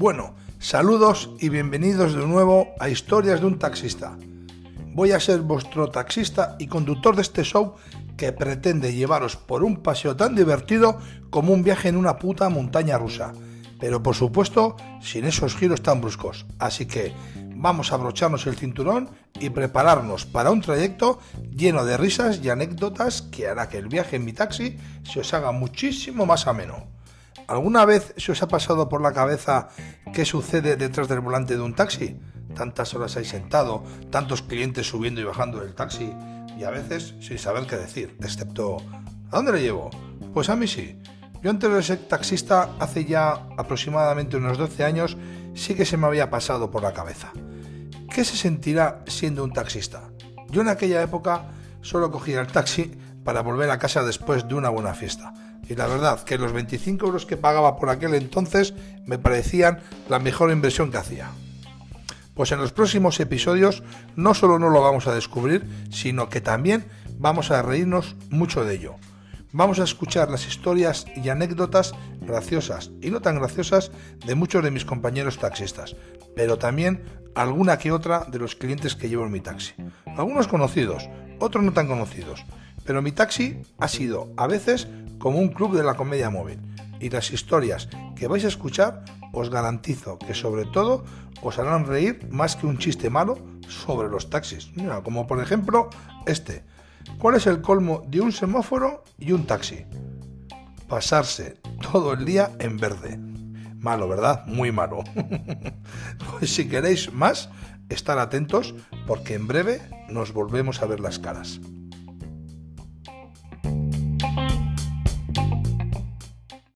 Bueno, saludos y bienvenidos de nuevo a Historias de un taxista. Voy a ser vuestro taxista y conductor de este show que pretende llevaros por un paseo tan divertido como un viaje en una puta montaña rusa. Pero por supuesto, sin esos giros tan bruscos. Así que vamos a abrocharnos el cinturón y prepararnos para un trayecto lleno de risas y anécdotas que hará que el viaje en mi taxi se os haga muchísimo más ameno. ¿Alguna vez se os ha pasado por la cabeza qué sucede detrás del volante de un taxi? Tantas horas hay sentado, tantos clientes subiendo y bajando del taxi y a veces sin saber qué decir, excepto ¿a dónde le llevo? Pues a mí sí. Yo antes de ser taxista, hace ya aproximadamente unos 12 años, sí que se me había pasado por la cabeza. ¿Qué se sentirá siendo un taxista? Yo en aquella época solo cogía el taxi para volver a casa después de una buena fiesta. Y la verdad que los 25 euros que pagaba por aquel entonces me parecían la mejor inversión que hacía. Pues en los próximos episodios no solo no lo vamos a descubrir, sino que también vamos a reírnos mucho de ello. Vamos a escuchar las historias y anécdotas graciosas y no tan graciosas de muchos de mis compañeros taxistas, pero también alguna que otra de los clientes que llevo en mi taxi. Algunos conocidos, otros no tan conocidos, pero mi taxi ha sido a veces como un club de la comedia móvil y las historias que vais a escuchar os garantizo que sobre todo os harán reír más que un chiste malo sobre los taxis. como por ejemplo este. ¿Cuál es el colmo de un semáforo y un taxi? Pasarse todo el día en verde. Malo, ¿verdad? Muy malo. pues si queréis más, estar atentos porque en breve nos volvemos a ver las caras.